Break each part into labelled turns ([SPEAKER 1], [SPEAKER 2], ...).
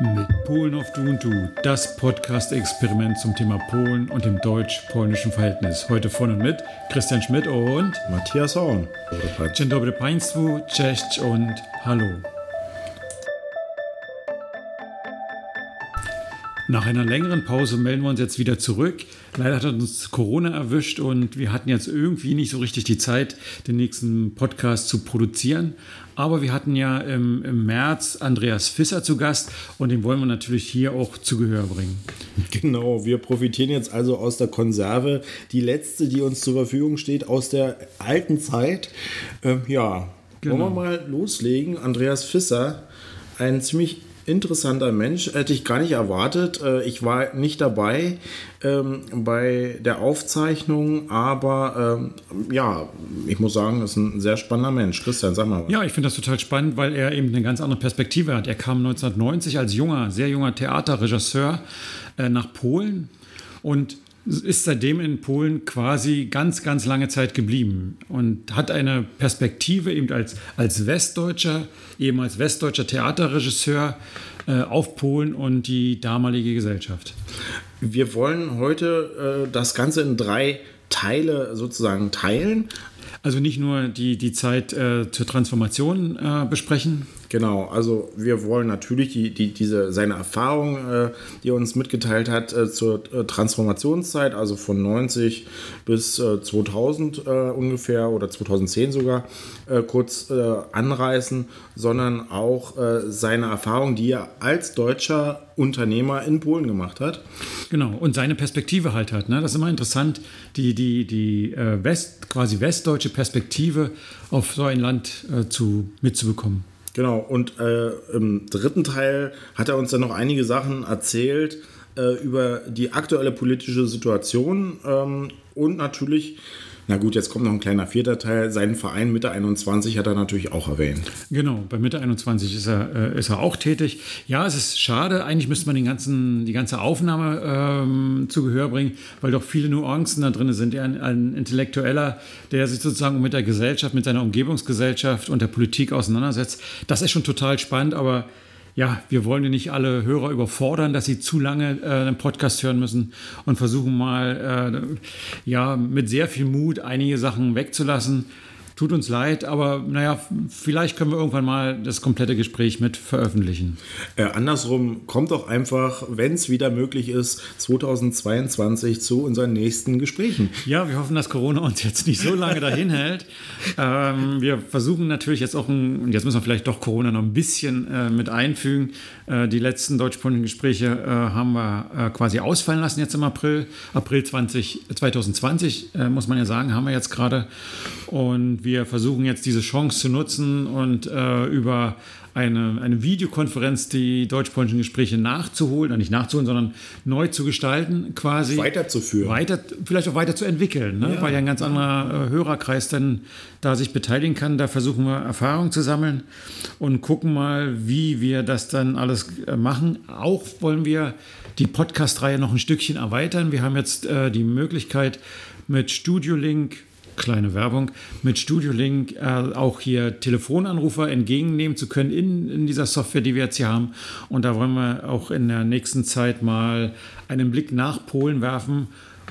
[SPEAKER 1] Mit Polen auf Du und Du, das Podcast-Experiment zum Thema Polen und dem deutsch-polnischen Verhältnis. Heute von und mit Christian Schmidt und
[SPEAKER 2] Matthias Horn.
[SPEAKER 1] Dzień dobry Państwu, cześć und hallo. Nach einer längeren Pause melden wir uns jetzt wieder zurück. Leider hat uns Corona erwischt und wir hatten jetzt irgendwie nicht so richtig die Zeit, den nächsten Podcast zu produzieren. Aber wir hatten ja im, im März Andreas Fisser zu Gast und den wollen wir natürlich hier auch zu Gehör bringen.
[SPEAKER 2] Genau, wir profitieren jetzt also aus der Konserve, die letzte, die uns zur Verfügung steht, aus der alten Zeit. Ähm, ja, genau. wollen wir mal loslegen. Andreas Fisser, ein ziemlich interessanter Mensch, hätte ich gar nicht erwartet. Äh, ich war nicht dabei ähm, bei der Aufzeichnung, aber ähm, ja, ich muss sagen, ist ein sehr spannender Mensch. Christian, sag mal.
[SPEAKER 1] Was. Ja, ich finde das total spannend, weil er eben eine ganz andere Perspektive hat. Er kam 1990 als junger, sehr junger Theaterregisseur äh, nach Polen und ist seitdem in Polen quasi ganz, ganz lange Zeit geblieben und hat eine Perspektive eben als, als Westdeutscher, eben als westdeutscher Theaterregisseur äh, auf Polen und die damalige Gesellschaft.
[SPEAKER 2] Wir wollen heute äh, das Ganze in drei Teile sozusagen teilen.
[SPEAKER 1] Also nicht nur die, die Zeit äh, zur Transformation äh, besprechen.
[SPEAKER 2] Genau, also wir wollen natürlich die, die, diese, seine Erfahrung, äh, die er uns mitgeteilt hat, äh, zur äh, Transformationszeit, also von 90 bis 2000 äh, ungefähr oder 2010 sogar, kurz anreißen, sondern auch seine Erfahrung, die er als deutscher Unternehmer in Polen gemacht hat.
[SPEAKER 1] Genau, und seine Perspektive halt hat. Ne? Das ist immer interessant, die, die, die äh, West, quasi westdeutsche Perspektive auf so ein Land äh, zu, mitzubekommen.
[SPEAKER 2] Genau, und äh, im dritten Teil hat er uns dann noch einige Sachen erzählt äh, über die aktuelle politische Situation ähm, und natürlich na gut, jetzt kommt noch ein kleiner vierter Teil. Seinen Verein Mitte 21 hat er natürlich auch erwähnt.
[SPEAKER 1] Genau, bei Mitte 21 ist er, äh, ist er auch tätig. Ja, es ist schade. Eigentlich müsste man den ganzen, die ganze Aufnahme ähm, zu Gehör bringen, weil doch viele Nuancen da drin sind. Er ein, ein Intellektueller, der sich sozusagen mit der Gesellschaft, mit seiner Umgebungsgesellschaft und der Politik auseinandersetzt. Das ist schon total spannend, aber ja, wir wollen ja nicht alle Hörer überfordern, dass sie zu lange äh, einen Podcast hören müssen und versuchen mal äh, ja mit sehr viel Mut einige Sachen wegzulassen. Tut uns leid, aber naja, vielleicht können wir irgendwann mal das komplette Gespräch mit veröffentlichen.
[SPEAKER 2] Äh, andersrum, kommt doch einfach, wenn es wieder möglich ist, 2022 zu unseren nächsten Gesprächen.
[SPEAKER 1] Ja, wir hoffen, dass Corona uns jetzt nicht so lange dahin hält. Ähm, wir versuchen natürlich jetzt auch, ein, und jetzt müssen wir vielleicht doch Corona noch ein bisschen äh, mit einfügen. Äh, die letzten deutsch-polnischen Gespräche äh, haben wir äh, quasi ausfallen lassen jetzt im April. April 20, 2020, äh, muss man ja sagen, haben wir jetzt gerade. Und wir versuchen jetzt diese Chance zu nutzen und äh, über eine, eine Videokonferenz die deutsch-polnischen Gespräche nachzuholen, nicht nachzuholen, sondern neu zu gestalten, quasi.
[SPEAKER 2] Weiterzuführen.
[SPEAKER 1] Weiter, vielleicht auch weiter zu entwickeln, ne? ja. weil ja ein ganz anderer äh, Hörerkreis dann da sich beteiligen kann. Da versuchen wir Erfahrung zu sammeln und gucken mal, wie wir das dann alles äh, machen. Auch wollen wir die Podcast-Reihe noch ein Stückchen erweitern. Wir haben jetzt äh, die Möglichkeit mit Studio Link kleine Werbung, mit Studio Link äh, auch hier Telefonanrufer entgegennehmen zu können in, in dieser Software, die wir jetzt hier haben. Und da wollen wir auch in der nächsten Zeit mal einen Blick nach Polen werfen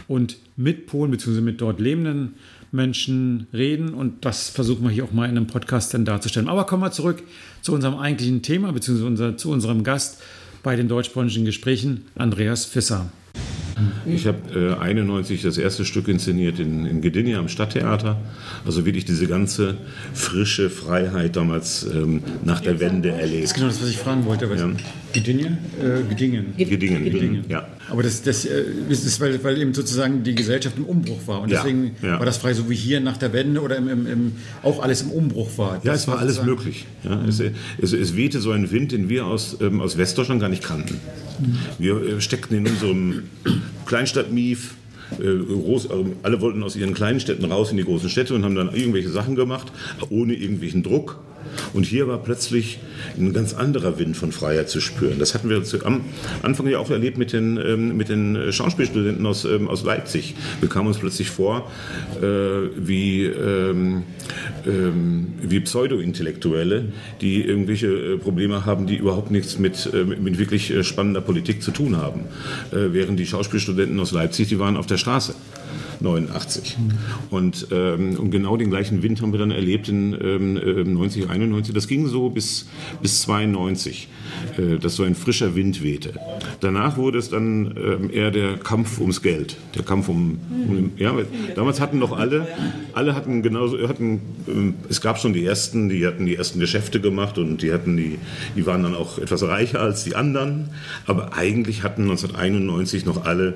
[SPEAKER 1] und mit Polen bzw. mit dort lebenden Menschen reden. Und das versuchen wir hier auch mal in einem Podcast dann darzustellen. Aber kommen wir zurück zu unserem eigentlichen Thema bzw. Unser, zu unserem Gast bei den deutsch-polnischen Gesprächen, Andreas Fisser.
[SPEAKER 3] Ich habe äh, 91 das erste Stück inszeniert in, in Gdynia am Stadttheater. Also wirklich diese ganze frische Freiheit damals ähm, nach der Wende erlebt.
[SPEAKER 1] Das ist genau das, was ich fragen wollte. Was ja. Gdynia? Äh. Gdingen.
[SPEAKER 3] Gdingen. Ja.
[SPEAKER 1] Aber das, das, äh, ist, weil, weil eben sozusagen die Gesellschaft im Umbruch war. Und deswegen ja, ja. war das frei so wie hier nach der Wende oder im, im, im auch alles im Umbruch war.
[SPEAKER 3] Ja, es war alles möglich. Ja, mhm. es, es, es, wehte so ein Wind, den wir aus, ähm, aus Westdeutschland gar nicht kannten. Mhm. Wir äh, steckten in unserem Kleinstadt-Mief. Äh, groß, also alle wollten aus ihren kleinen Städten raus in die großen Städte und haben dann irgendwelche Sachen gemacht, ohne irgendwelchen Druck. Und hier war plötzlich ein ganz anderer Wind von Freiheit zu spüren. Das hatten wir am Anfang ja auch erlebt mit den, ähm, mit den Schauspielstudenten aus, ähm, aus Leipzig. Wir kamen uns plötzlich vor äh, wie, ähm, ähm, wie Pseudo-Intellektuelle, die irgendwelche äh, Probleme haben, die überhaupt nichts mit, äh, mit wirklich äh, spannender Politik zu tun haben. Äh, während die Schauspielstudenten aus Leipzig, die waren auf der Straße. 89. Mhm. Und, ähm, und genau den gleichen Wind haben wir dann erlebt in ähm, 90, ähm, 91. Das ging so bis, bis 92, äh, dass so ein frischer Wind wehte. Danach wurde es dann ähm, eher der Kampf ums Geld, der Kampf um, um ja, damals hatten noch alle, alle hatten genauso, hatten, ähm, es gab schon die ersten, die hatten die ersten Geschäfte gemacht und die hatten die, die waren dann auch etwas reicher als die anderen, aber eigentlich hatten 1991 noch alle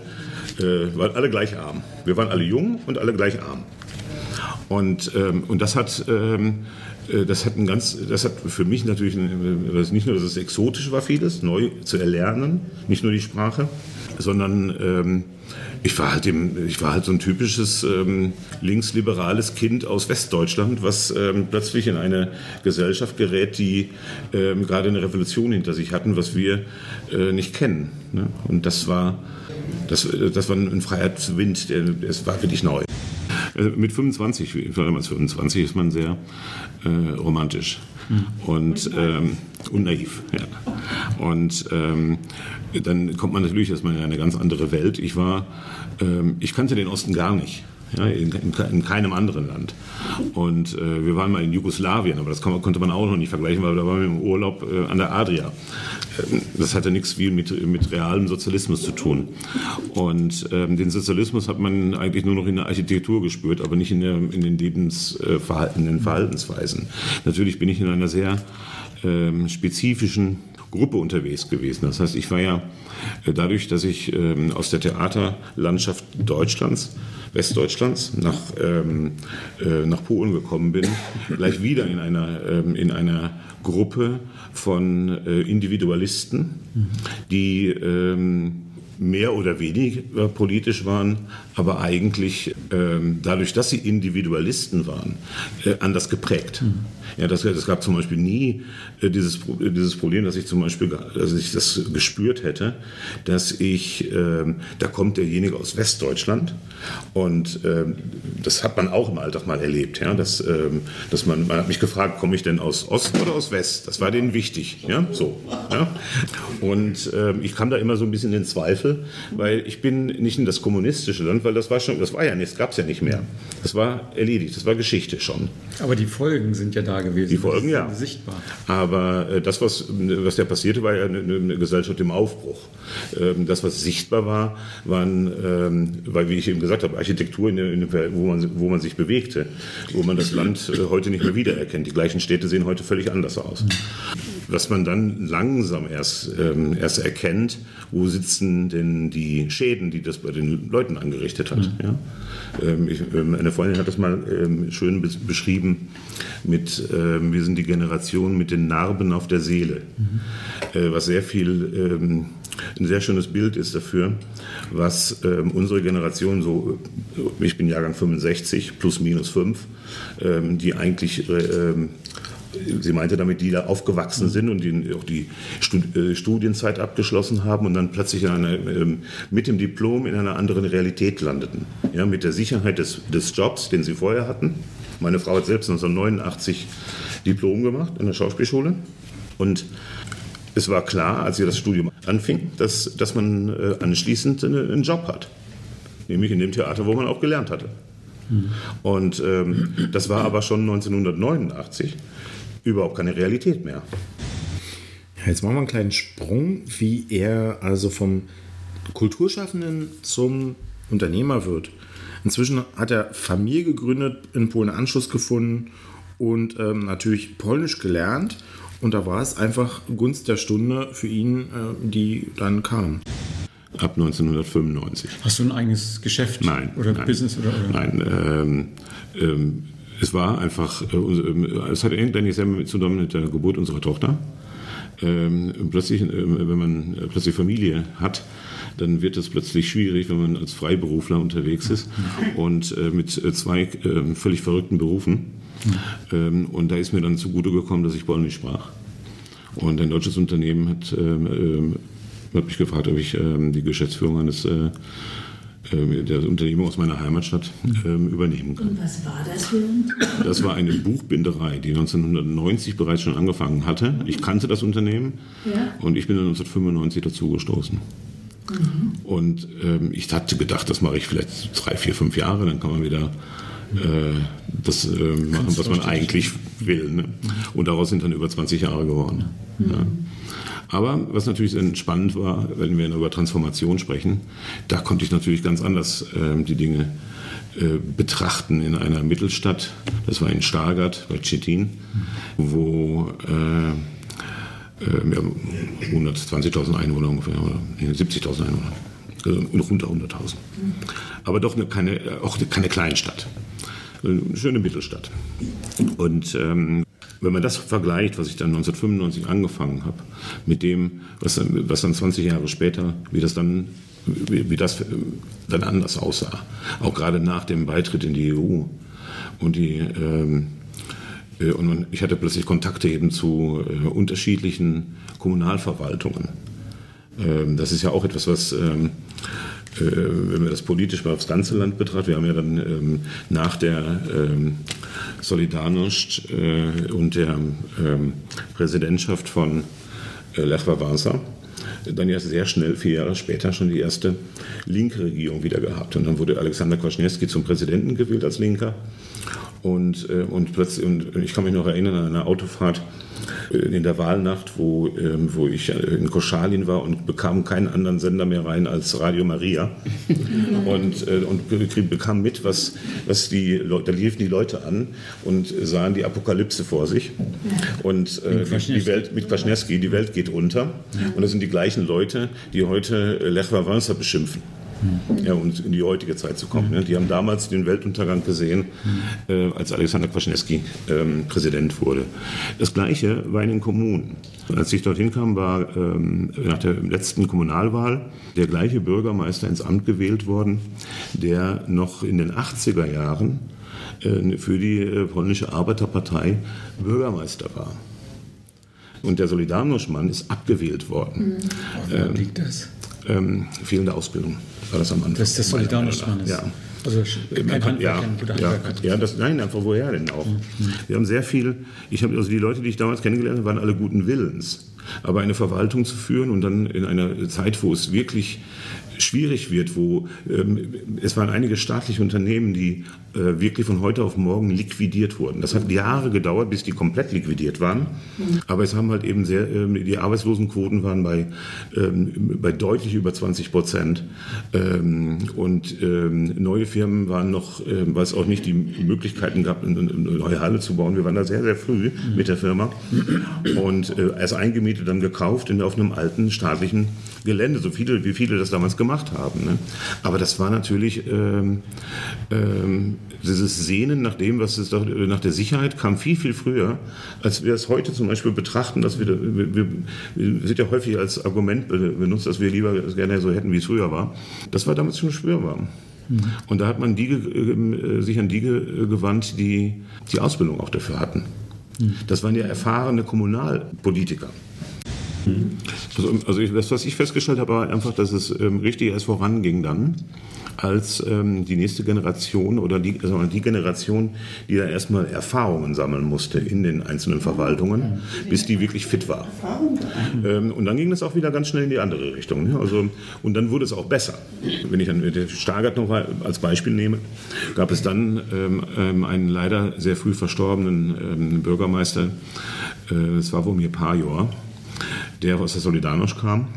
[SPEAKER 3] äh, waren alle gleich arm. Wir waren alle jung und alle gleich arm. Und, ähm, und das hat ähm, äh, das hat ein ganz, das hat für mich natürlich ein, nicht nur, dass es exotisch war, vieles neu zu erlernen, nicht nur die Sprache, sondern ähm, ich war halt im, ich war halt so ein typisches ähm, linksliberales Kind aus Westdeutschland, was ähm, plötzlich in eine Gesellschaft gerät, die ähm, gerade eine Revolution hinter sich hatten, was wir äh, nicht kennen. Ne? Und das war das, das war ein Freiheitswind, der, das war wirklich neu. Also mit 25, ich war damals 25, ist man sehr äh, romantisch mhm. und, ähm, und naiv. Ja. Und ähm, dann kommt man natürlich erstmal in eine ganz andere Welt. Ich war, ähm, ich kannte den Osten gar nicht. Ja, in, in, in, keinem anderen Land. Und äh, wir waren mal in Jugoslawien, aber das konnte man auch noch nicht vergleichen, weil da waren wir im Urlaub äh, an der Adria das hatte nichts viel mit, mit realem Sozialismus zu tun. Und ähm, den Sozialismus hat man eigentlich nur noch in der Architektur gespürt, aber nicht in, der, in den Lebensverhalten, in den Verhaltensweisen. Natürlich bin ich in einer sehr ähm, spezifischen Gruppe unterwegs gewesen. Das heißt, ich war ja äh, dadurch, dass ich ähm, aus der Theaterlandschaft Deutschlands Westdeutschlands nach, ähm, äh, nach Polen gekommen bin, gleich wieder in einer, ähm, in einer Gruppe von äh, Individualisten, die ähm, mehr oder weniger politisch waren, aber eigentlich ähm, dadurch, dass sie Individualisten waren, äh, anders geprägt. Mhm. Ja, das, das gab zum Beispiel nie äh, dieses, dieses Problem, dass ich zum Beispiel, dass ich das gespürt hätte, dass ich, äh, da kommt derjenige aus Westdeutschland und äh, das hat man auch im Alltag mal erlebt, ja, dass, ähm, dass man, man hat mich gefragt, komme ich denn aus Ost oder aus West? Das war denen wichtig, ja, so, ja. Und ähm, ich kam da immer so ein bisschen in Zweifel, weil ich bin nicht in das kommunistische Land, weil das war schon, das war ja nicht, das gab es ja nicht mehr. Das war erledigt, das war Geschichte schon.
[SPEAKER 1] Aber die Folgen sind ja da gewesen.
[SPEAKER 3] Die Folgen ja. Sichtbar. Aber äh, das, was, was ja passierte, war ja eine, eine Gesellschaft im Aufbruch. Ähm, das, was sichtbar war, waren, ähm, weil, wie ich eben gesagt habe, Architektur, in in wo, man, wo man sich bewegte, wo man das Land äh, heute nicht mehr wiedererkennt. Die gleichen Städte sehen heute völlig anders aus. Was man dann langsam erst, ähm, erst erkennt, wo sitzen denn die Schäden, die das bei den Leuten angerichtet hat. Mhm. Ja? Ähm, ich, ähm, eine Freundin hat das mal ähm, schön beschrieben mit, wir sind die Generation mit den Narben auf der Seele, mhm. äh, was sehr viel, ein sehr schönes Bild ist dafür, was unsere Generation so, ich bin Jahrgang 65, plus minus 5, die eigentlich sie meinte damit, die da aufgewachsen sind und die auch die äh, Studienzeit abgeschlossen haben und dann plötzlich einer, ähm, mit dem Diplom in einer anderen Realität landeten. Ja, mit der Sicherheit des, des Jobs, den sie vorher hatten. Meine Frau hat selbst 1989 Diplom gemacht in der Schauspielschule und es war klar, als sie das Studium anfing, dass, dass man äh, anschließend einen Job hat. Nämlich in dem Theater, wo man auch gelernt hatte. Hm. Und ähm, das war aber schon 1989 überhaupt keine Realität mehr.
[SPEAKER 2] Ja, jetzt machen wir einen kleinen Sprung, wie er also vom Kulturschaffenden zum Unternehmer wird. Inzwischen hat er Familie gegründet, in Polen Anschluss gefunden und ähm, natürlich Polnisch gelernt. Und da war es einfach Gunst der Stunde für ihn, äh, die dann kam.
[SPEAKER 3] Ab 1995.
[SPEAKER 1] Hast du ein eigenes Geschäft?
[SPEAKER 3] Nein.
[SPEAKER 1] Oder
[SPEAKER 3] nein,
[SPEAKER 1] Business? Oder, oder?
[SPEAKER 3] Nein. Ähm, ähm, es war einfach, äh, äh, es hat eigentlich sehr zusammen mit der Geburt unserer Tochter. Ähm, plötzlich, äh, wenn man plötzlich Familie hat, dann wird es plötzlich schwierig, wenn man als Freiberufler unterwegs ist und mit zwei völlig verrückten Berufen Mhm. und da ist mir dann zugute gekommen, dass ich Polnisch sprach. Und ein deutsches Unternehmen hat, ähm, hat mich gefragt, ob ich die Geschäftsführung eines äh, der Unternehmung aus meiner Heimatstadt ähm, übernehmen kann.
[SPEAKER 4] Und was war das für ein
[SPEAKER 3] Das war eine Buchbinderei, die 1990 bereits schon angefangen hatte. Ich kannte das Unternehmen
[SPEAKER 4] Ja.
[SPEAKER 3] und ich bin dann 1995 dazugestoßen. Und ähm, ich hatte gedacht, das mache ich vielleicht drei, vier, fünf Jahre, dann kann man wieder äh, das äh, machen, was man eigentlich will. Ne? Und daraus sind dann über 20 Jahre geworden. Ja. Aber was natürlich spannend war, wenn wir über Transformation sprechen, da konnte ich natürlich ganz anders ähm, die Dinge äh, betrachten in einer Mittelstadt. Das war in Stargard bei Chitin, wo äh, äh, wir haben 120.000 Einwohner ungefähr, oder nee, 70.000 Einwohner, also unter 100.000. Aber doch eine, keine, auch keine Kleinstadt, eine schöne Mittelstadt. Und ähm, wenn man das vergleicht, was ich dann 1995 angefangen habe, mit dem, was dann, was dann 20 Jahre später, wie das dann, wie, das dann anders aussah, auch gerade nach dem Beitritt in die EU und die ähm, äh, und ich hatte plötzlich Kontakte eben zu äh, unterschiedlichen Kommunalverwaltungen. Ähm, das ist ja auch etwas, was, ähm, äh, wenn wir das politisch mal aufs ganze Land betrachten, wir haben ja dann ähm, nach der ähm, Solidarność äh, und der ähm, Präsidentschaft von äh, Lech Wałęsa dann ja sehr schnell, vier Jahre später, schon die erste linke Regierung wieder gehabt. Und dann wurde Alexander Kwaśniewski zum Präsidenten gewählt als Linker. Und, äh, und plötzlich, und ich kann mich noch erinnern an eine Autofahrt äh, in der Wahlnacht, wo, ähm, wo ich äh, in Koschalin war und bekam keinen anderen Sender mehr rein als Radio Maria. und, äh, und be- bekam mit, was, was die Leute, da liefen die Leute an und sahen die Apokalypse vor sich. Und äh, die, die Welt mit Kwaśniewski, die Welt geht unter. Und das sind die gleichen Leute, die heute äh, Lech Wałęsa beschimpfen. Ja, um in die heutige Zeit zu kommen. Ne? Die haben damals den Weltuntergang gesehen, äh, als Alexander Kwaśniewski ähm, Präsident wurde. Das Gleiche war in den Kommunen. Als ich dorthin kam, war ähm, nach der letzten Kommunalwahl der gleiche Bürgermeister ins Amt gewählt worden, der noch in den 80er Jahren äh, für die äh, polnische Arbeiterpartei Bürgermeister war. Und der Solidarność-Mann ist abgewählt worden.
[SPEAKER 1] Woran liegt das?
[SPEAKER 3] Ähm, fehlende Ausbildung war das am Anfang.
[SPEAKER 1] Dass
[SPEAKER 3] meiner
[SPEAKER 1] Solidarność-Mann
[SPEAKER 3] Meinung
[SPEAKER 1] ist.
[SPEAKER 3] Ja.
[SPEAKER 1] Also kein Handwerk,
[SPEAKER 3] ja,
[SPEAKER 1] kein guter
[SPEAKER 3] ja, ja, das, nein, einfach woher denn auch? Wir haben sehr viel, ich habe, also die Leute, die ich damals kennengelernt habe, waren alle guten Willens. Aber eine Verwaltung zu führen und dann in einer Zeit, wo es wirklich schwierig wird, wo ähm, es waren einige staatliche Unternehmen, die äh, wirklich von heute auf morgen liquidiert wurden. Das hat Jahre gedauert, bis die komplett liquidiert waren. Aber es haben halt eben sehr, ähm, die Arbeitslosenquoten waren bei, ähm, bei deutlich über 20 Prozent. Ähm, und ähm, neue Firmen waren noch, ähm, weil es auch nicht die Möglichkeiten gab, eine, neue Halle zu bauen. Wir waren da sehr, sehr früh mit der Firma. Und äh, erst eingemietet, dann gekauft in, auf einem alten staatlichen Gelände, so viele, wie viele das damals gemacht haben. Ne? Aber das war natürlich ähm, ähm, dieses Sehnen nach dem, was es doch, nach der Sicherheit kam viel, viel früher, als wir es heute zum Beispiel betrachten, dass wir, wir, wir, wir sind ja häufig als Argument benutzt, dass wir lieber gerne so hätten, wie es früher war. Das war damals schon spürbar. Und da hat man die, ge- äh, sich an die ge- gewandt, die die Ausbildung auch dafür hatten. Das waren ja erfahrene Kommunalpolitiker. Also, also ich, das, was ich festgestellt habe, war einfach, dass es ähm, richtig erst voranging dann, als ähm, die nächste Generation oder die, wir mal, die Generation, die da erstmal Erfahrungen sammeln musste in den einzelnen Verwaltungen, bis die wirklich fit war. Ähm, und dann ging das auch wieder ganz schnell in die andere Richtung. Ne? Also, und dann wurde es auch besser. Wenn ich dann Stargard noch als Beispiel nehme, gab es dann ähm, ähm, einen leider sehr früh verstorbenen ähm, Bürgermeister, äh, das war Womir Pajor, der aus der Solidarność kam.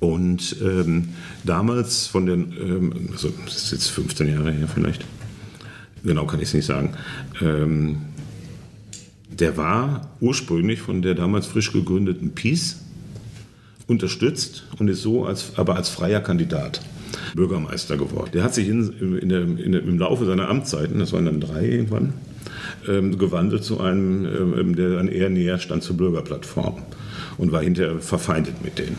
[SPEAKER 3] Und ähm, damals von den, ähm, also das ist jetzt 15 Jahre her vielleicht, genau kann ich es nicht sagen, ähm, der war ursprünglich von der damals frisch gegründeten Peace unterstützt und ist so als, aber als freier Kandidat Bürgermeister geworden. Der hat sich in, in der, in der, im Laufe seiner Amtszeiten, das waren dann drei irgendwann, ähm, gewandelt zu einem, ähm, der dann eher näher stand zur Bürgerplattform und war hinterher verfeindet mit denen.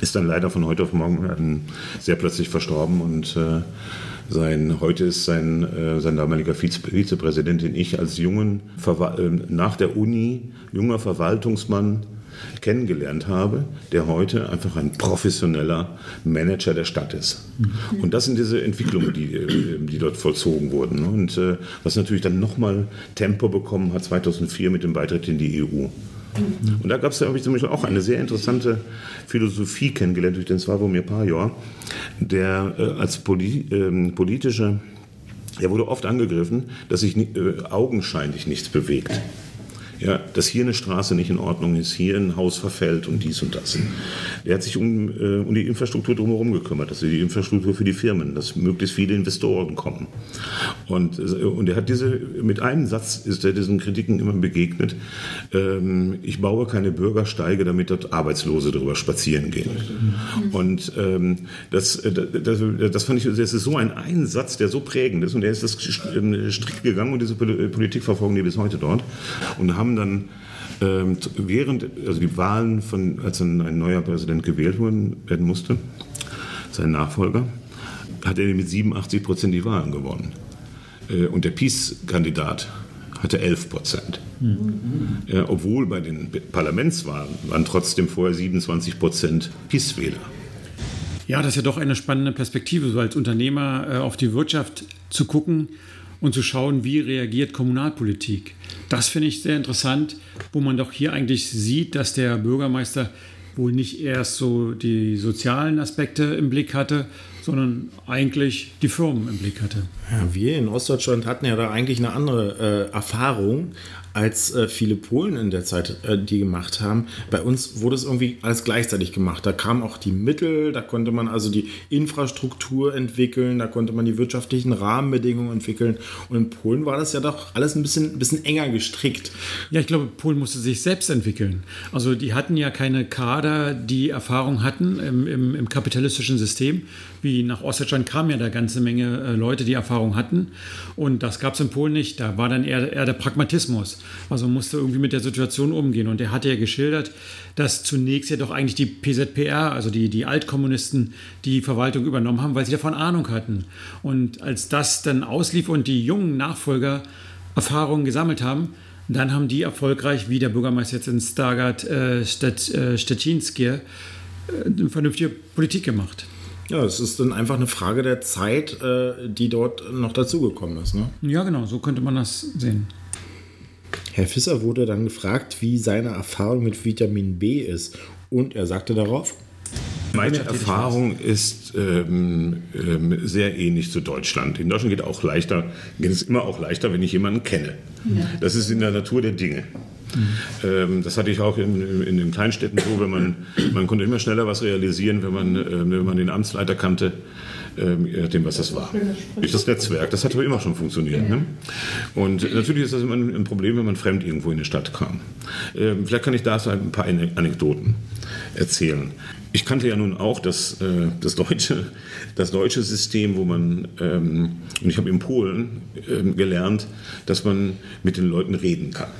[SPEAKER 3] Ist dann leider von heute auf morgen sehr plötzlich verstorben und äh, sein, heute ist sein, äh, sein damaliger Vize, Vizepräsident, den ich als jungen, äh, nach der Uni, junger Verwaltungsmann kennengelernt habe, der heute einfach ein professioneller Manager der Stadt ist. Mhm. Und das sind diese Entwicklungen, die, äh, die dort vollzogen wurden. Und äh, was natürlich dann nochmal Tempo bekommen hat 2004 mit dem Beitritt in die EU. Und da gab es, habe ich zum Beispiel auch eine sehr interessante Philosophie kennengelernt durch den Sławomir Pajor, der äh, als Poli äh, politischer, er wurde oft angegriffen, dass sich äh, augenscheinlich nichts bewegt ja, dass hier eine Straße nicht in Ordnung ist, hier ein Haus verfällt und dies und das. Er hat sich um, äh, um die Infrastruktur drumherum gekümmert, dass die Infrastruktur für die Firmen, dass möglichst viele Investoren kommen. Und, äh, und er hat diese, mit einem Satz ist er diesen Kritiken immer begegnet, ähm, ich baue keine Bürgersteige, damit dort Arbeitslose drüber spazieren gehen. Und ähm, das, äh, das, das fand ich, das ist so ein Einsatz, der so prägend ist und er ist das ähm, strikt gegangen und diese Politik verfolgen die bis heute dort und haben dann ähm, während, also die Wahlen von, als ein, ein neuer Präsident gewählt werden musste, sein Nachfolger, hat er mit 87 Prozent die Wahlen gewonnen. Äh, und der Peace-Kandidat hatte 11 Prozent. Mhm. Ja, obwohl bei den Parlamentswahlen waren trotzdem vorher 27 Prozent Peace-Wähler.
[SPEAKER 1] Ja, das ist ja doch eine spannende Perspektive, so als Unternehmer äh, auf die Wirtschaft zu gucken und zu schauen, wie reagiert Kommunalpolitik. Das finde ich sehr interessant, wo man doch hier eigentlich sieht, dass der Bürgermeister wohl nicht erst so die sozialen Aspekte im Blick hatte, sondern eigentlich die Firmen im Blick hatte.
[SPEAKER 2] Ja, wir in Ostdeutschland hatten ja da eigentlich eine andere äh, Erfahrung als äh, viele Polen in der Zeit äh, die gemacht haben. Bei uns wurde es irgendwie alles gleichzeitig gemacht. Da kamen auch die Mittel, da konnte man also die Infrastruktur entwickeln, da konnte man die wirtschaftlichen Rahmenbedingungen entwickeln. Und in Polen war das ja doch alles ein bisschen, ein bisschen enger gestrickt.
[SPEAKER 1] Ja, ich glaube, Polen musste sich selbst entwickeln. Also die hatten ja keine Kader, die Erfahrung hatten im, im, im kapitalistischen System. Wie nach Ostdeutschland kamen ja da ganze Menge äh, Leute, die Erfahrung hatten. Und das gab es in Polen nicht. Da war dann eher, eher der Pragmatismus. Also musste irgendwie mit der Situation umgehen. Und er hatte ja geschildert, dass zunächst ja doch eigentlich die PZPR, also die, die Altkommunisten, die Verwaltung übernommen haben, weil sie davon Ahnung hatten. Und als das dann auslief und die jungen Nachfolger Erfahrungen gesammelt haben, dann haben die erfolgreich, wie der Bürgermeister jetzt in Stargard äh, Stet, äh, Stettinski, äh, eine vernünftige Politik gemacht.
[SPEAKER 2] Ja, es ist dann einfach eine Frage der Zeit, äh, die dort noch dazugekommen ist. Ne?
[SPEAKER 1] Ja, genau, so könnte man das sehen.
[SPEAKER 2] Herr Fisser wurde dann gefragt, wie seine Erfahrung mit Vitamin B ist. Und er sagte darauf,
[SPEAKER 3] meine Erfahrung ist ähm, ähm, sehr ähnlich zu Deutschland. In Deutschland geht auch leichter, geht es immer auch leichter, wenn ich jemanden kenne. Ja. Das ist in der Natur der Dinge. Mhm. Das hatte ich auch in, in, den Kleinstädten so, wenn man, man konnte immer schneller was realisieren, wenn man, äh, wenn man den Amtsleiter kannte je nachdem, was das war. Durch das Netzwerk. Das hat aber immer schon funktioniert. Ne? Und natürlich ist das immer ein Problem, wenn man fremd irgendwo in eine Stadt kam. Ähm, vielleicht kann ich da ein paar Anekdoten erzählen. Ich kannte ja nun auch das, äh, das, deutsche, das deutsche System, wo man, ähm, und ich habe in Polen ähm, gelernt, dass man mit den Leuten reden kann.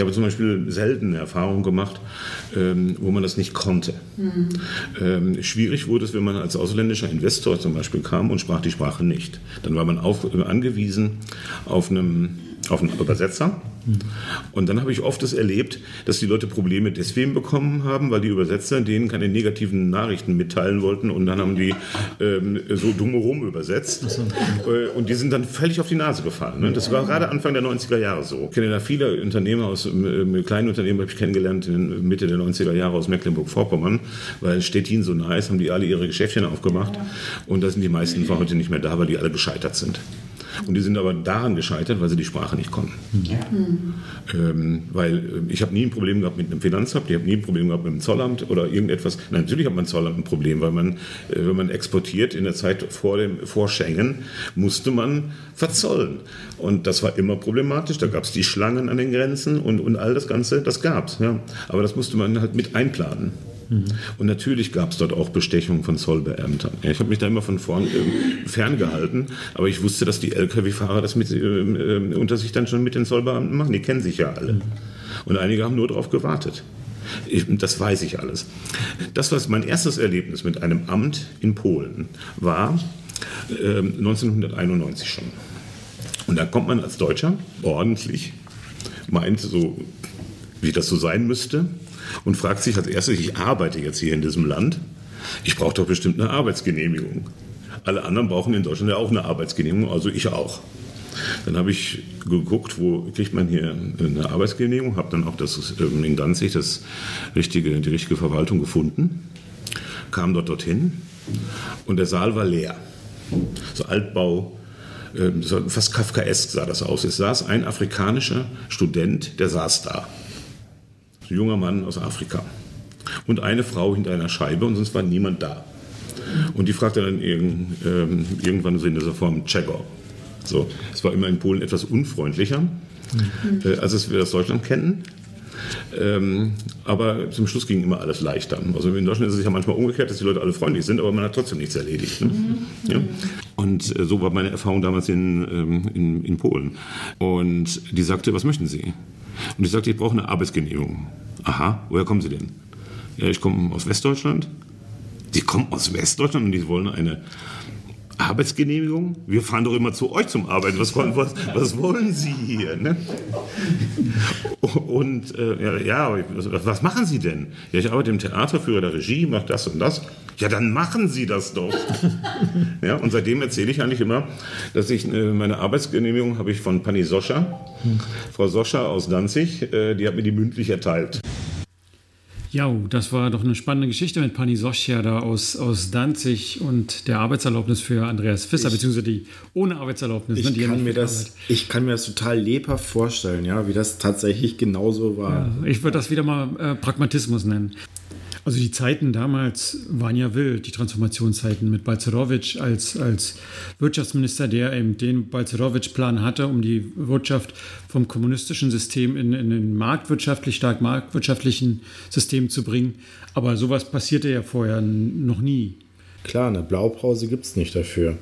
[SPEAKER 3] Ich habe zum Beispiel selten eine Erfahrung gemacht, ähm, wo man das nicht konnte. Mhm. Ähm, schwierig wurde es, wenn man als ausländischer Investor zum Beispiel kam und sprach die Sprache nicht. Dann war man auf, angewiesen auf einem auf einen Übersetzer. Und dann habe ich oft das erlebt, dass die Leute Probleme deswegen bekommen haben, weil die Übersetzer denen keine negativen Nachrichten mitteilen wollten und dann haben die ähm, so dumm rum übersetzt. So. Äh, und die sind dann völlig auf die Nase gefallen. Ne? Das war gerade Anfang der 90er Jahre so. Ich kenne da viele Unternehmer aus, äh, kleinen Unternehmen habe ich kennengelernt in Mitte der 90er Jahre aus Mecklenburg-Vorpommern, weil Stettin so nah ist, haben die alle ihre Geschäftchen aufgemacht. Und da sind die meisten von heute nicht mehr da, weil die alle gescheitert sind. Und die sind aber daran gescheitert, weil sie die Sprache nicht konnten. Ja. Mhm. Ähm, weil äh, ich habe nie ein Problem gehabt mit einem Finanzamt, ich habe nie ein Problem gehabt mit einem Zollamt oder irgendetwas. Nein, natürlich hat man Zollamt ein Problem, weil man, äh, wenn man exportiert in der Zeit vor, dem, vor Schengen, musste man verzollen. Und das war immer problematisch. Da gab es die Schlangen an den Grenzen und, und all das Ganze, das gab es. Ja. Aber das musste man halt mit einplanen. Und natürlich gab es dort auch Bestechungen von Zollbeamtern. ich habe mich da immer von vorn äh, ferngehalten, aber ich wusste, dass die Lkw-Fahrer das mit, äh, unter sich dann schon mit den Zollbeamten machen. Die kennen sich ja alle. Und einige haben nur darauf gewartet. Ich, das weiß ich alles. Das, was mein erstes Erlebnis mit einem Amt in Polen war, äh, 1991 schon. Und da kommt man als Deutscher ordentlich, meint so, wie das so sein müsste, und fragt sich als erstes, ich arbeite jetzt hier in diesem Land, ich brauche doch bestimmt eine Arbeitsgenehmigung. Alle anderen brauchen in Deutschland ja auch eine Arbeitsgenehmigung, also ich auch. Dann habe ich geguckt, wo kriegt man hier eine Arbeitsgenehmigung, habe dann auch das, ähm, in Danzig das richtige, die richtige Verwaltung gefunden, kam dort dorthin und der Saal war leer. So Altbau, ähm, fast Kafkaesk sah das aus. Es saß ein afrikanischer Student, der saß da. Ein junger Mann aus Afrika. Und eine Frau hinter einer Scheibe und sonst war niemand da. Und die fragte dann irgend, ähm, irgendwann so in dieser Form Czego. So, es war immer in Polen etwas unfreundlicher, mhm. äh, als wir das Deutschland kennen. Ähm, aber zum Schluss ging immer alles leichter. Also in Deutschland ist es ja manchmal umgekehrt, dass die Leute alle freundlich sind, aber man hat trotzdem nichts erledigt. Ne? Mhm. Ja? Und äh, so war meine Erfahrung damals in, ähm, in, in, Polen. Und die sagte, was möchten Sie? Und ich sagte, ich brauche eine Arbeitsgenehmigung. Aha, woher kommen Sie denn? Ja, ich komme aus Westdeutschland. Sie kommen aus Westdeutschland und die wollen eine Arbeitsgenehmigung? Wir fahren doch immer zu euch zum Arbeiten. Was, was, was wollen Sie hier? Ne? Und äh, ja, was, machen Sie denn? Ja, ich arbeite im Theater, führe der Regie, mache das und das. Ja, dann machen Sie das doch. ja, und seitdem erzähle ich eigentlich immer, dass ich äh, meine Arbeitsgenehmigung habe ich von Pani Soscha, Frau Soscha aus Danzig, äh, die hat mir die mündlich erteilt.
[SPEAKER 1] Ja, das war doch eine spannende Geschichte mit Pani Soschia da aus, aus Danzig und der Arbeitserlaubnis für Andreas Fisser, ich, beziehungsweise die ohne Arbeitserlaubnis.
[SPEAKER 2] Ich, ne, kann mir das, ich kann mir das total lebhaft vorstellen, ja, wie das tatsächlich genauso war.
[SPEAKER 1] Ja, ich würde das wieder mal äh, Pragmatismus nennen. Also die Zeiten damals waren ja wild, die Transformationszeiten mit Balcerowitsch als, als Wirtschaftsminister, der eben den Balcerowitsch-Plan hatte, um die Wirtschaft vom kommunistischen System in, in ein marktwirtschaftlich, stark marktwirtschaftlichen System zu bringen. Aber sowas passierte ja vorher noch nie.
[SPEAKER 2] Klar, eine Blaupause gibt es nicht dafür.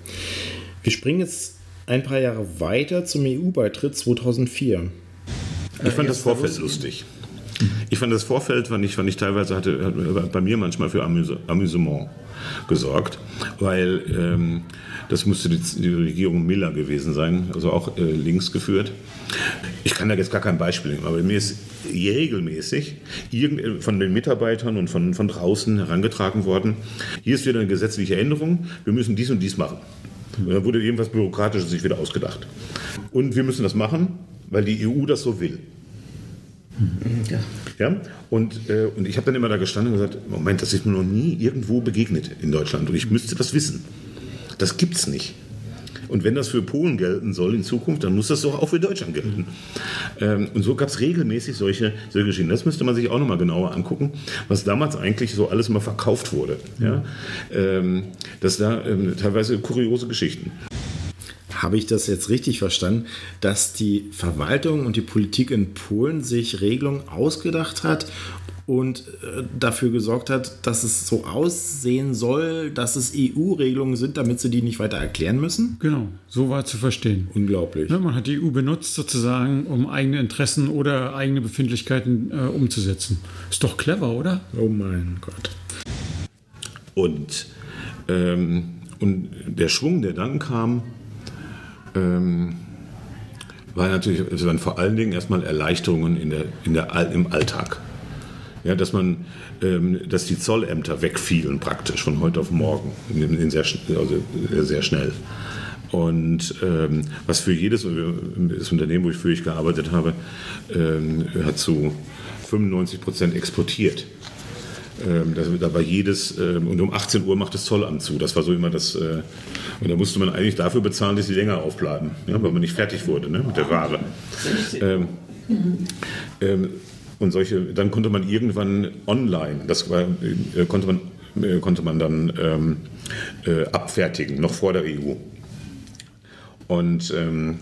[SPEAKER 2] Wir springen jetzt ein paar Jahre weiter zum EU-Beitritt 2004.
[SPEAKER 3] Ich fand das Vorfeld lustig. Ich fand das Vorfeld, fand ich, fand ich teilweise hatte, hat bei mir manchmal für Amüsement gesorgt, weil ähm, das musste die, die, Regierung Miller gewesen sein, also auch äh, links geführt. Ich kann da jetzt gar kein Beispiel nehmen, aber mir ist regelmäßig von den Mitarbeitern und von, von draußen herangetragen worden, hier ist wieder eine gesetzliche Änderung, wir müssen dies und dies machen. Und da wurde irgendwas Bürokratisches sich wieder ausgedacht. Und wir müssen das machen, weil die EU das so will. Ja. ja? Und, äh, und ich habe dann immer da gestanden und gesagt, Moment, das ist mir noch nie irgendwo begegnet in Deutschland und ich müsste das wissen. Das gibt es nicht. Und wenn das für Polen gelten soll in Zukunft, dann muss das doch auch für Deutschland gelten. Ähm, und so gab es regelmäßig solche, solche Geschichten. Das müsste man sich auch nochmal genauer angucken, was damals eigentlich so alles mal verkauft wurde. Ja? Ähm, das da ähm, teilweise kuriose Geschichten
[SPEAKER 2] habe ich das jetzt richtig verstanden, dass die Verwaltung und die Politik in Polen sich Regelungen ausgedacht hat und äh, dafür gesorgt hat, dass es so aussehen soll, dass es EU-Regelungen sind, damit sie die nicht weiter erklären müssen?
[SPEAKER 1] Genau, so war zu verstehen.
[SPEAKER 2] Unglaublich.
[SPEAKER 1] Ja, man hat die EU benutzt sozusagen, um eigene Interessen oder eigene Befindlichkeiten äh, umzusetzen. Ist doch clever, oder?
[SPEAKER 2] Oh mein Gott.
[SPEAKER 3] Und, ähm, und der Schwung, der dann kam, ähm, war natürlich, es waren vor allen Dingen erstmal Erleichterungen in der, in der, im Alltag. Ja, dass man, ähm, dass die Zollämter wegfielen praktisch von heute auf morgen, in, in sehr, also sehr schnell. Und ähm, was für jedes das Unternehmen, wo ich für ich gearbeitet habe, ähm, hat zu 95 Prozent exportiert. Ähm, da, da, war jedes, ähm, und um 18 Uhr macht das Zollamt zu. Das war so immer das, äh, und da musste man eigentlich dafür bezahlen, dass sie länger aufbleiben, ja, weil man nicht fertig wurde ne, mit der Ware. Ähm, ähm, und solche, dann konnte man irgendwann online, das war, äh, konnte, man, äh, konnte man dann ähm, äh, abfertigen, noch vor der EU. Und ähm,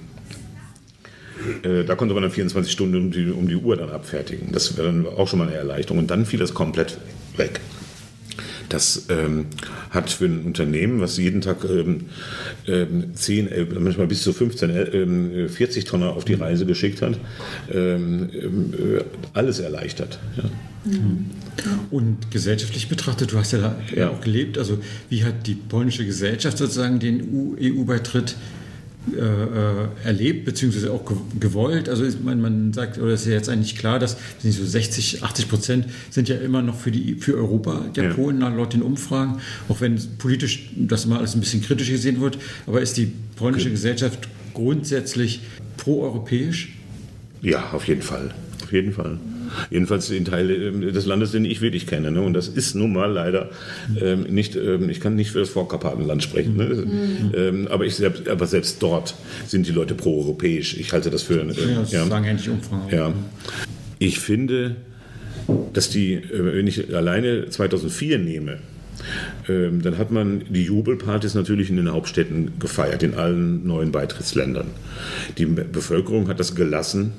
[SPEAKER 3] äh, da konnte man dann 24 Stunden um die, um die Uhr dann abfertigen. Das wäre dann auch schon mal eine Erleichterung. Und dann fiel das komplett weg. Das ähm, hat für ein Unternehmen, was jeden Tag ähm, ähm, 10, äh, manchmal bis zu 15, äh, 40 ähm, Tonnen auf die Reise geschickt hat, ähm, äh, alles erleichtert. Ja.
[SPEAKER 1] Mhm. Und gesellschaftlich betrachtet, du hast ja da ja. auch gelebt, also wie hat die polnische Gesellschaft sozusagen den EU-Beitritt äh, äh, erlebt, beziehungsweise auch gewollt. Also ist, man, man sagt, oder ist ja jetzt eigentlich klar, dass so 60, 80 Prozent sind ja immer noch für, die, für Europa der ja. Polen laut den Umfragen, auch wenn politisch das immer alles ein bisschen kritisch gesehen wird. Aber ist die polnische okay. Gesellschaft grundsätzlich proeuropäisch?
[SPEAKER 3] Ja, auf jeden Fall. Auf jeden Fall. Jedenfalls in Teile ähm, des Landes, den ich wirklich kenne. Ne? Und das ist nun mal leider ähm, nicht, ähm, ich kann nicht für das Vorkarpatenland sprechen, ne? mhm. ähm, aber, ich selbst, aber selbst dort sind die Leute proeuropäisch. Ich halte das für... Äh, ja, das ja. ähnliche Umfragen. Ja. Ich finde, dass die, äh, wenn ich alleine 2004 nehme, ähm, dann hat man die Jubelpartys natürlich in den Hauptstädten gefeiert, in allen neuen Beitrittsländern. Die Bevölkerung hat das gelassen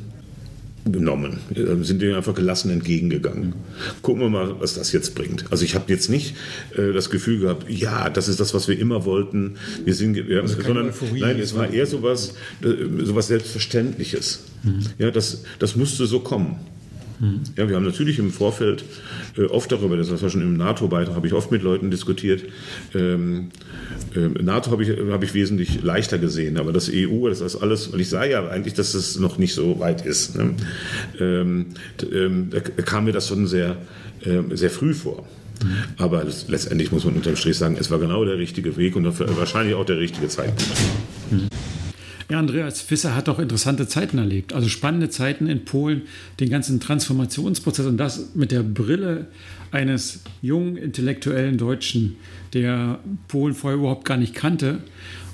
[SPEAKER 3] genommen, sind denen einfach gelassen entgegengegangen. Gucken wir mal, was das jetzt bringt. Also ich habe jetzt nicht äh, das Gefühl gehabt, ja, das ist das, was wir immer wollten. Wir sind, ja, also sondern Euphorie, nein, es war eher sowas, äh, sowas Selbstverständliches. Mhm. Ja, das, das musste so kommen. Ja, wir haben natürlich im Vorfeld äh, oft darüber, das war schon im NATO-Beitrag, habe ich oft mit Leuten diskutiert. Ähm, äh, NATO habe ich, hab ich wesentlich leichter gesehen, aber das EU, das ist alles, weil ich sah ja eigentlich, dass es noch nicht so weit ist. Ne? Ähm, ähm, da kam mir das schon sehr, äh, sehr früh vor. Mhm. Aber letztendlich muss man unterm Strich sagen, es war genau der richtige Weg und wahrscheinlich auch der richtige Zeitpunkt. Mhm.
[SPEAKER 1] Ja, Andreas Fisser hat auch interessante Zeiten erlebt, also spannende Zeiten in Polen, den ganzen Transformationsprozess und das mit der Brille eines jungen, intellektuellen Deutschen, der Polen vorher überhaupt gar nicht kannte.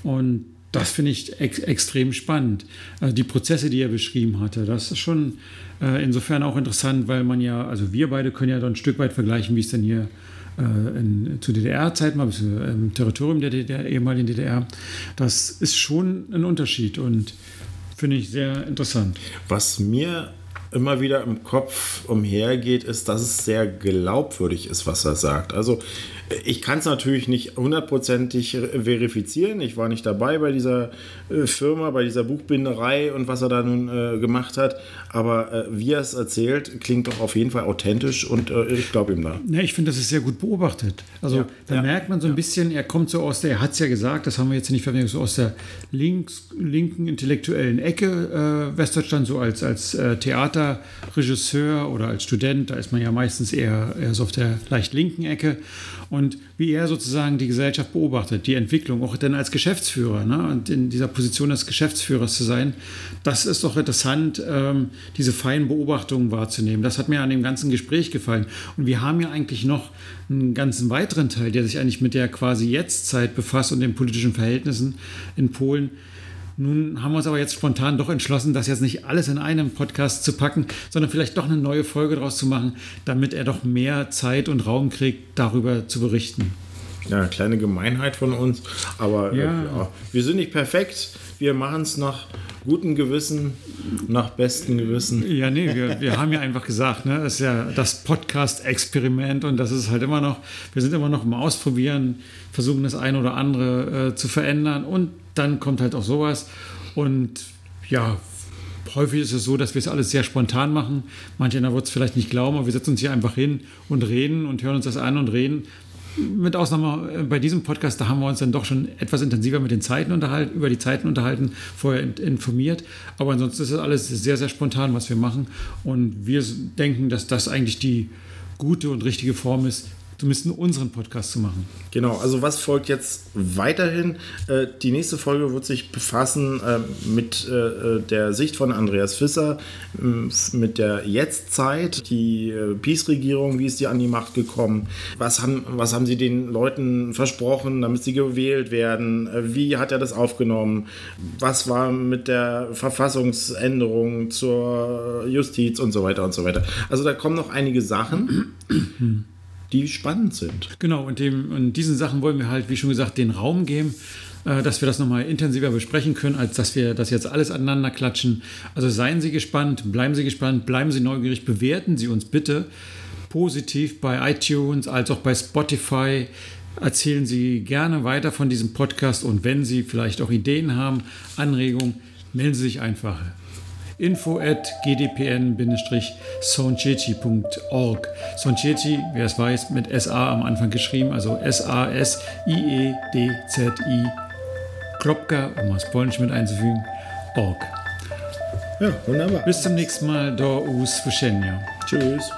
[SPEAKER 1] Und das finde ich ex extrem spannend. Also die Prozesse, die er beschrieben hatte, das ist schon äh, insofern auch interessant, weil man ja, also wir beide können ja dann ein Stück weit vergleichen, wie es denn hier äh, in, zu DDR-Zeiten mal, im Territorium der, der ehemaligen DDR. Das ist schon ein Unterschied und finde ich sehr interessant.
[SPEAKER 2] Was mir immer wieder im Kopf umhergeht, ist, dass es sehr glaubwürdig ist, was er sagt. Also ich kann es natürlich nicht hundertprozentig verifizieren. Ich war nicht dabei bei dieser äh, Firma, bei dieser Buchbinderei und was er da nun äh, gemacht hat. Aber äh, wie er es erzählt, klingt doch auf jeden Fall authentisch und äh, ich glaube ihm da.
[SPEAKER 1] Ja, ich finde, das ist sehr gut beobachtet. Also ja, da ja, merkt man so ein bisschen, er kommt so aus der, er hat es ja gesagt, das haben wir jetzt nicht verwendet, so aus der links, linken intellektuellen Ecke äh, Westdeutschland, so als, als äh, Theaterregisseur oder als Student. Da ist man ja meistens eher, eher so auf der leicht linken Ecke und wie er sozusagen die Gesellschaft beobachtet, die Entwicklung, auch dann als Geschäftsführer ne? und in dieser Position des Geschäftsführers zu sein, das ist doch interessant, ähm, diese feinen Beobachtungen wahrzunehmen. Das hat mir an dem ganzen Gespräch gefallen. Und wir haben ja eigentlich noch einen ganzen weiteren Teil, der sich eigentlich mit der quasi Jetztzeit befasst und den politischen Verhältnissen in Polen. Nun haben wir uns aber jetzt spontan doch entschlossen, das jetzt nicht alles in einem Podcast zu packen, sondern vielleicht doch eine neue Folge daraus zu machen, damit er doch mehr Zeit und Raum kriegt, darüber zu berichten.
[SPEAKER 2] Ja, kleine Gemeinheit von uns, aber äh, ja. Äh, ja. wir sind nicht perfekt. Wir machen es nach gutem Gewissen, nach bestem Gewissen.
[SPEAKER 1] Ja, nee, wir, wir haben ja einfach gesagt, ne, das ist ja das Podcast-Experiment und das ist halt immer noch, wir sind immer noch im Ausprobieren, versuchen das eine oder andere äh, zu verändern und dann kommt halt auch sowas. Und ja, häufig ist es so, dass wir es alles sehr spontan machen. Manche wird es vielleicht nicht glauben, aber wir setzen uns hier einfach hin und reden und hören uns das an und reden. Mit Ausnahme äh, bei diesem Podcast, da haben wir uns dann doch schon etwas intensiver mit den Zeiten unterhalten, über die Zeiten unterhalten, vorher informiert. Aber ansonsten ist das alles sehr, sehr spontan, was wir machen. Und wir denken, dass das eigentlich die gute und richtige Form ist, zumindest unseren Podcast zu machen.
[SPEAKER 2] Genau, also was folgt jetzt weiterhin? Äh, die nächste Folge wird sich befassen äh, mit äh, der Sicht von Andreas Fisser, ähm, mit der Jetztzeit, die äh, Peace-Regierung, wie ist die an die Macht gekommen? Was haben, was haben sie den Leuten versprochen, damit sie gewählt werden? Äh, wie hat er das aufgenommen? Was war mit der Verfassungsänderung zur Justiz und so weiter und so weiter? Also da kommen noch einige Sachen. die spannend sind.
[SPEAKER 1] Genau, und, dem, und diesen Sachen wollen wir halt, wie schon gesagt, den Raum geben, äh, dass wir das nochmal intensiver besprechen können, als dass wir das jetzt alles aneinander klatschen. Also seien Sie gespannt, bleiben Sie gespannt, bleiben Sie neugierig, bewerten Sie uns bitte positiv bei iTunes als auch bei Spotify. Erzählen Sie gerne weiter von diesem Podcast und wenn Sie vielleicht auch Ideen haben, Anregungen, melden Sie sich einfach. Info at gdpn-sonchechi.org. Sonchechi, wer es weiß, mit SA am Anfang geschrieben, also S-A-S-I-E-D-Z-I. Kropka, um das Polnisch mit einzufügen, org.
[SPEAKER 2] Ja, wunderbar.
[SPEAKER 1] Bis zum nächsten Mal, do us Tschüss.